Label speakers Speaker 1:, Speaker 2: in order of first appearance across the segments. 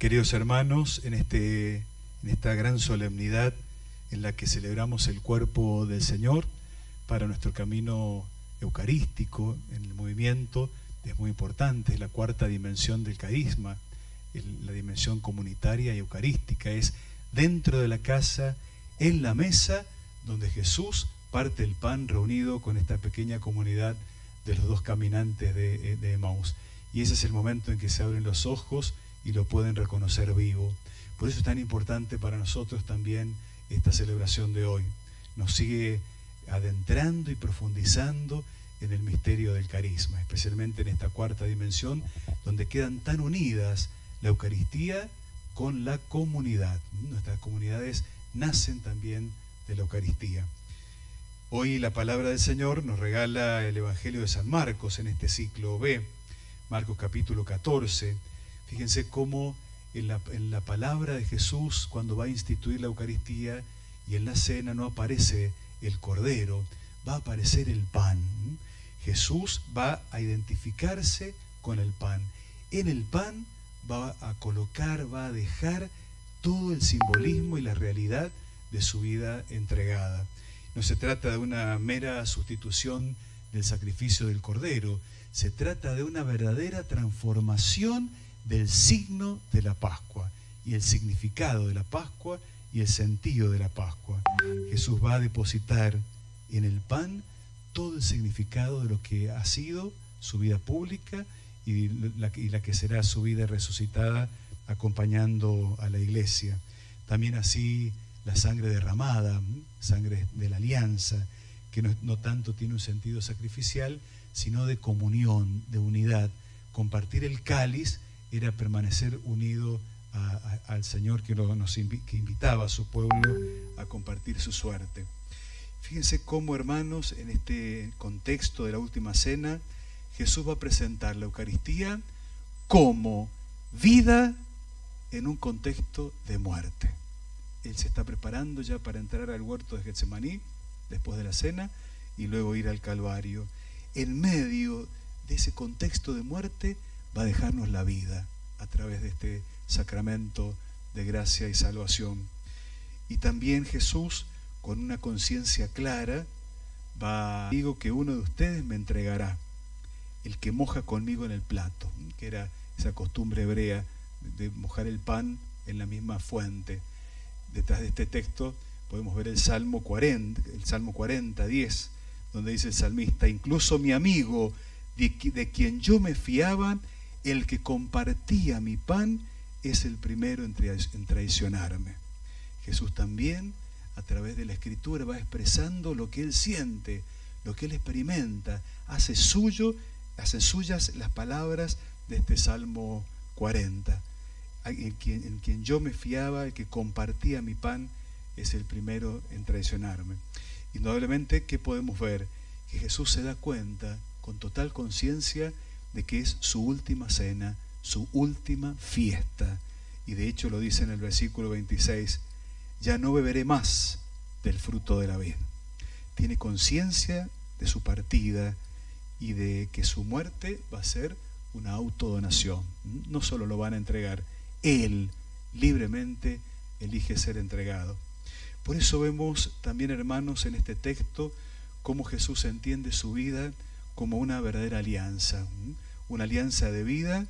Speaker 1: Queridos hermanos, en, este, en esta gran solemnidad en la que celebramos el cuerpo del Señor para nuestro camino eucarístico en el movimiento, es muy importante, es la cuarta dimensión del carisma, la dimensión comunitaria y eucarística, es dentro de la casa, en la mesa, donde Jesús parte el pan reunido con esta pequeña comunidad de los dos caminantes de, de Emmaus. Y ese es el momento en que se abren los ojos y lo pueden reconocer vivo. Por eso es tan importante para nosotros también esta celebración de hoy. Nos sigue adentrando y profundizando en el misterio del carisma, especialmente en esta cuarta dimensión, donde quedan tan unidas la Eucaristía con la comunidad. Nuestras comunidades nacen también de la Eucaristía. Hoy la palabra del Señor nos regala el Evangelio de San Marcos en este ciclo B, Marcos capítulo 14, Fíjense cómo en la, palabra de Jesús, cuando va a instituir la Eucaristía y en la cena no aparece el cordero, va a aparecer el pan. Jesús va a identificarse con el pan. En el pan va a colocar, va a dejar todo el simbolismo y la realidad de su vida entregada. No se trata de una mera sustitución del sacrificio del cordero, se trata de una verdadera transformación del signo de la Pascua y el significado de la Pascua y el sentido de la Pascua. Jesús va a depositar en el pan todo el significado de lo que ha sido su vida pública y la, que será su vida resucitada acompañando a la iglesia. También así la sangre derramada, sangre de la alianza, que no, tanto tiene un sentido sacrificial, sino de comunión, de unidad, compartir el cáliz era permanecer unido al Señor que, nos que invitaba a su pueblo a compartir su suerte. Fíjense cómo, hermanos, en este contexto de la última cena, Jesús va a presentar la Eucaristía como vida en un contexto de muerte. Él se está preparando ya para entrar al huerto de Getsemaní después de la cena y luego ir al Calvario. En medio de ese contexto de muerte, va a dejarnos la vida a través de este sacramento de gracia y salvación. Y también Jesús, con una conciencia clara, va, digo que uno de ustedes me entregará, el que moja conmigo en el plato, que era esa costumbre hebrea de mojar el pan en la misma fuente. Detrás de este texto podemos ver el Salmo 40, el Salmo 40, 10, donde dice el salmista, incluso mi amigo, de, de quien yo me fiaba, el que compartía mi pan es el primero en traicionarme. Jesús también, a través de la escritura, va expresando lo que él siente, lo que él experimenta, hace suyo, hace suyas las palabras de este Salmo 40. En quien, en quien yo me fiaba, el que compartía mi pan, es el primero en traicionarme. Indudablemente, ¿qué podemos ver? Que Jesús se da cuenta con total conciencia de que es su última cena, su última fiesta. Y de hecho lo dice en el versículo 26, ya no beberé más del fruto de la vid. Tiene conciencia de su partida y de que su muerte va a ser una autodonación. No solo lo van a entregar, él libremente elige ser entregado. Por eso vemos también, hermanos, en este texto cómo Jesús entiende su vida como una verdadera alianza, una alianza de vida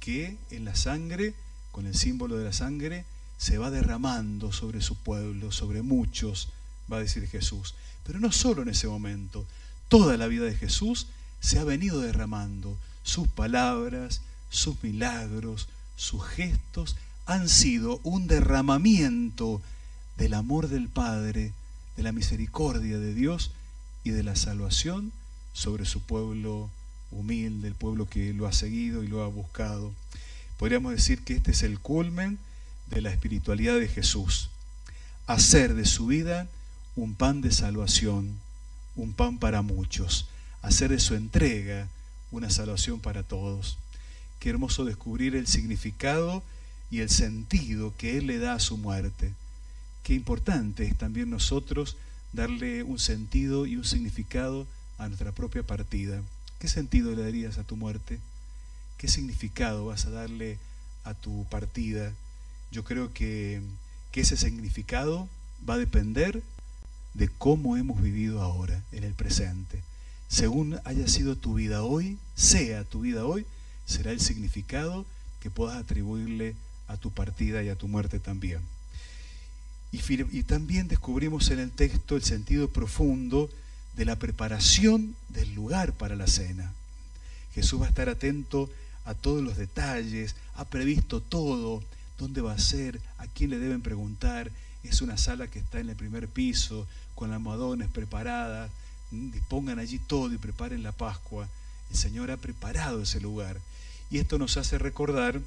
Speaker 1: que en la sangre, con el símbolo de la sangre, se va derramando sobre su pueblo, sobre muchos, va a decir Jesús. Pero no solo en ese momento, toda la vida de Jesús se ha venido derramando. Sus palabras, sus milagros, sus gestos han sido un derramamiento del amor del Padre, de la misericordia de Dios y de la salvación sobre su pueblo humilde, el pueblo que lo ha seguido y lo ha buscado. Podríamos decir que este es el culmen de la espiritualidad de Jesús. Hacer de su vida un pan de salvación, un pan para muchos. Hacer de su entrega una salvación para todos. Qué hermoso descubrir el significado y el sentido que Él le da a su muerte. Qué importante es también nosotros darle un sentido y un significado a nuestra propia partida. ¿Qué sentido le darías a tu muerte? ¿Qué significado vas a darle a tu partida, yo creo que, ese significado va a depender de cómo hemos vivido ahora, en el presente. Según haya sido tu vida hoy, sea tu vida hoy, será el significado que puedas atribuirle a tu partida y a tu muerte también. Y, también descubrimos en el texto el sentido profundo de la preparación del lugar para la cena. Jesús va a estar atento a todos los detalles, ha previsto todo, dónde va a ser, a quién le deben preguntar. Es una sala que está en el primer piso, con almohadones preparadas. Dispongan allí todo y preparen la Pascua. El Señor ha preparado ese lugar. Y esto nos hace recordar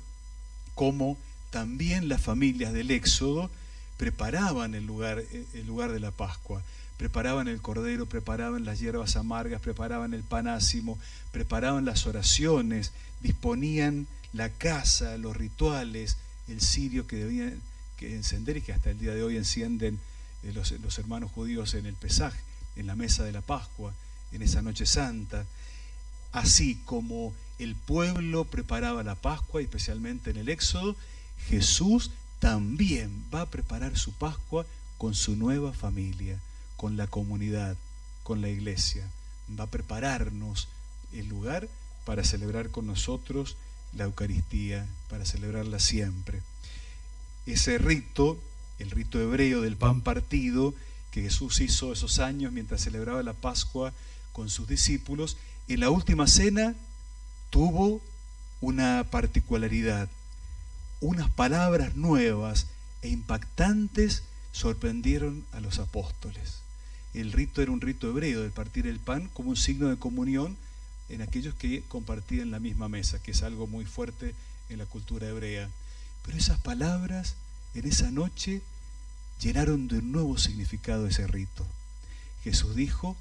Speaker 1: cómo también las familias del Éxodo preparaban el lugar, el lugar de la Pascua preparaban el cordero, preparaban las hierbas amargas, preparaban el panásimo, preparaban las oraciones, disponían la casa, los rituales, el cirio que debían que encender y que hasta el día de hoy encienden eh, los, los, hermanos judíos en el pesaje, en la mesa de la Pascua, en esa noche santa. Así como el pueblo preparaba la Pascua, especialmente en el Éxodo, Jesús también va a preparar su Pascua con su nueva familia con la comunidad, con la iglesia. Va a prepararnos el lugar para celebrar con nosotros la Eucaristía, para celebrarla siempre. Ese rito, el rito hebreo del pan partido, que Jesús hizo esos años mientras celebraba la Pascua con sus discípulos, en la última cena tuvo una particularidad. Unas palabras nuevas e impactantes sorprendieron a los apóstoles el rito era un rito hebreo del partir el pan como un signo de comunión en aquellos que compartían la misma mesa, que es algo muy fuerte en la cultura hebrea. Pero esas palabras en esa noche llenaron de un nuevo significado ese rito. Jesús dijo,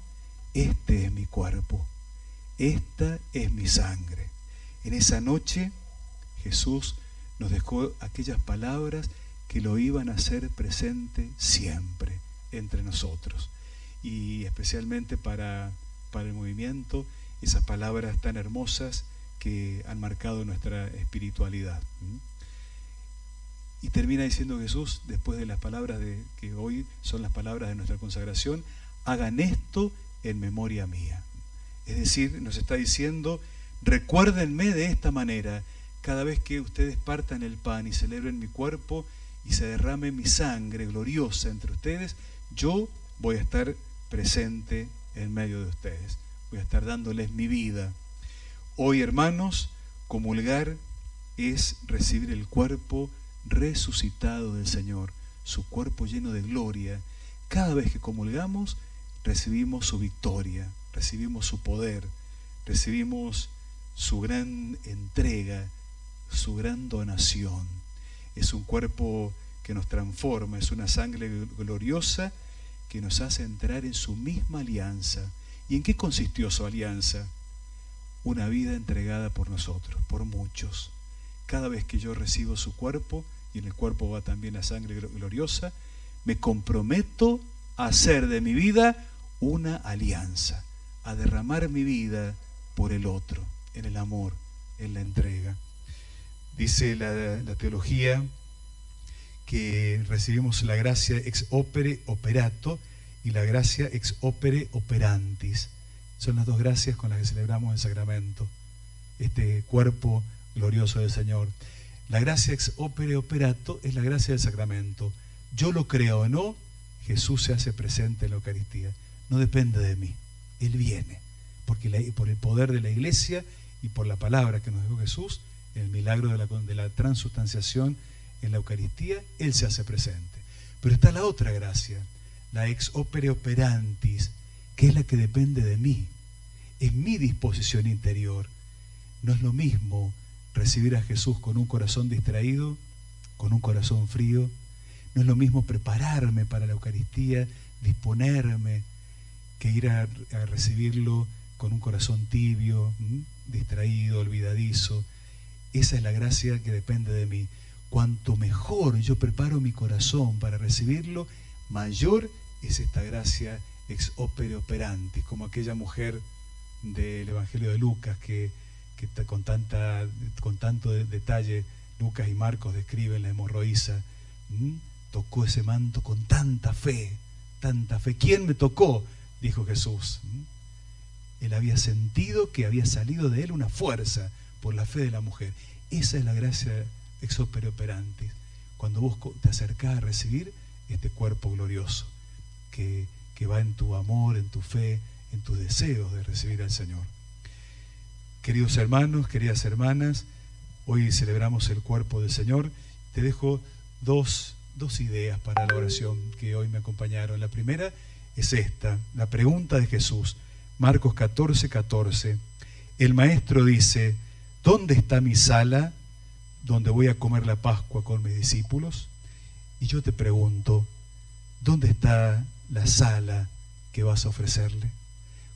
Speaker 1: este es mi cuerpo, esta es mi sangre. En esa noche Jesús nos dejó aquellas palabras que lo iban a hacer presente siempre entre nosotros y especialmente para, para el movimiento, esas palabras tan hermosas que han marcado nuestra espiritualidad. Y termina diciendo Jesús, después de las palabras de, que hoy son las palabras de nuestra consagración, hagan esto en memoria mía. Es decir, nos está diciendo, recuérdenme de esta manera, cada vez que ustedes partan el pan y celebren mi cuerpo y se derrame mi sangre gloriosa entre ustedes, yo voy a estar presente en medio de ustedes. Voy a estar dándoles mi vida. Hoy, hermanos, comulgar es recibir el cuerpo resucitado del Señor, su cuerpo lleno de gloria. Cada vez que comulgamos, recibimos su victoria, recibimos su poder, recibimos su gran entrega, su gran donación. Es un cuerpo que nos transforma, es una sangre gloriosa que nos hace entrar en su misma alianza. ¿Y en qué consistió su alianza? Una vida entregada por nosotros, por muchos. Cada vez que yo recibo su cuerpo, y en el cuerpo va también la sangre gloriosa, me comprometo a hacer de mi vida una alianza, a derramar mi vida por el otro, en el amor, en la entrega. Dice la, la teología que recibimos la gracia ex opere operato y la gracia ex opere operantis. Son las dos gracias con las que celebramos el sacramento, este cuerpo glorioso del Señor. La gracia ex opere operato es la gracia del sacramento. Yo lo creo o no, Jesús se hace presente en la Eucaristía. No depende de mí, Él viene, porque por el poder de la iglesia y por la palabra que nos dejó Jesús, el milagro de la, de la transustanciación, en la Eucaristía, Él se hace presente. Pero está la otra gracia, la ex opere operantis, que es la que depende de mí. Es mi disposición interior. No es lo mismo recibir a Jesús con un corazón distraído, con un corazón frío. No es lo mismo prepararme para la Eucaristía, disponerme, que ir a, a recibirlo con un corazón tibio, distraído, olvidadizo. Esa es la gracia que depende de mí cuanto mejor yo preparo mi corazón para recibirlo, mayor es esta gracia ex opere operanti, como aquella mujer del Evangelio de Lucas que, con, tanta, con tanto detalle Lucas y Marcos describen la hemorroísa, tocó ese manto con tanta fe, tanta fe. ¿Quién me tocó? dijo Jesús. Él había sentido que había salido de él una fuerza por la fe de la mujer. Esa es la gracia ex opere. Cuando vos te acercás a recibir este cuerpo glorioso que, que va en tu amor, en tu fe, en tus deseos de recibir al Señor. Queridos hermanos, queridas hermanas, hoy celebramos el cuerpo del Señor. Te dejo dos, dos ideas para la oración que hoy me acompañaron. La primera es esta, la pregunta de Jesús, Marcos 14, 14. El maestro dice, ¿dónde está mi sala donde voy a comer la Pascua con mis discípulos? Y yo te pregunto, ¿dónde está la sala que vas a ofrecerle?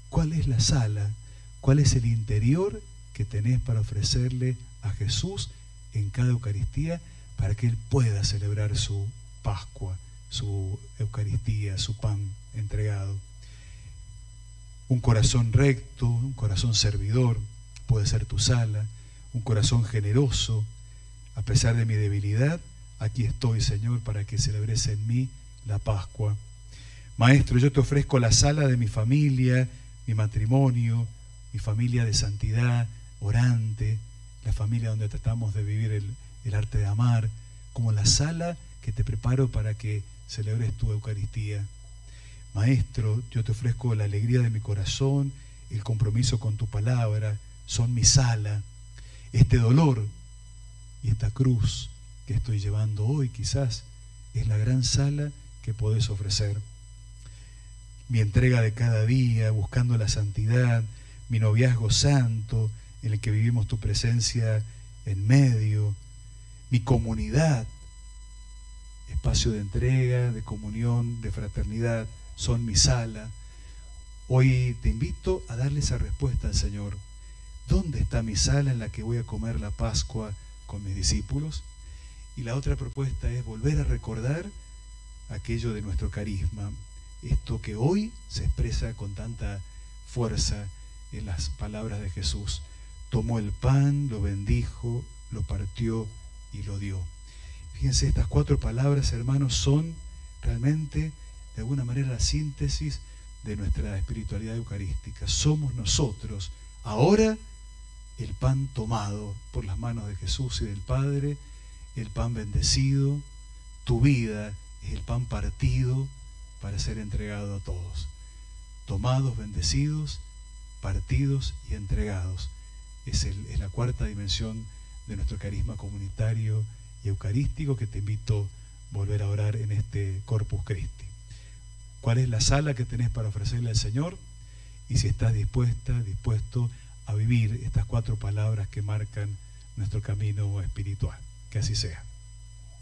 Speaker 1: ¿Cuál es la sala? ¿Cuál es el interior que tenés para ofrecerle a Jesús en cada Eucaristía para que Él pueda celebrar su Pascua, su Eucaristía, su pan entregado? Un corazón recto, un corazón servidor, puede ser tu sala, un corazón generoso, a pesar de mi debilidad, aquí estoy, Señor, para que celebres en mí la Pascua. Maestro, yo te ofrezco la sala de mi familia, mi matrimonio, mi familia de santidad, orante, la familia donde tratamos de vivir el, el arte de amar, como la sala que te preparo para que celebres tu Eucaristía. Maestro, yo te ofrezco la alegría de mi corazón, el compromiso con tu palabra, son mi sala. Este dolor y esta cruz que estoy llevando hoy quizás es la gran sala que podés ofrecer. Mi entrega de cada día, buscando la santidad, mi noviazgo santo, en el que vivimos tu presencia en medio, mi comunidad, espacio de entrega, de comunión, de fraternidad, son mi sala. Hoy te invito a darle esa respuesta al Señor. ¿Dónde está mi sala en la que voy a comer la Pascua con mis discípulos? Y la otra propuesta es volver a recordar aquello de nuestro carisma, esto que hoy se expresa con tanta fuerza en las palabras de Jesús. Tomó el pan, lo bendijo, lo partió y lo dio. Fíjense, estas cuatro palabras, hermanos, son realmente de alguna manera la síntesis de nuestra espiritualidad eucarística. Somos nosotros ahora el pan tomado por las manos de Jesús y del Padre, el pan bendecido, tu vida es el pan partido para ser entregado a todos. Tomados, bendecidos, partidos y entregados. Es, es la cuarta dimensión de nuestro carisma comunitario y eucarístico que te invito a volver a orar en este Corpus Christi cuál es la sala que tenés para ofrecerle al Señor y si estás dispuesta, dispuesto a vivir estas cuatro palabras que marcan nuestro camino espiritual. Que así sea.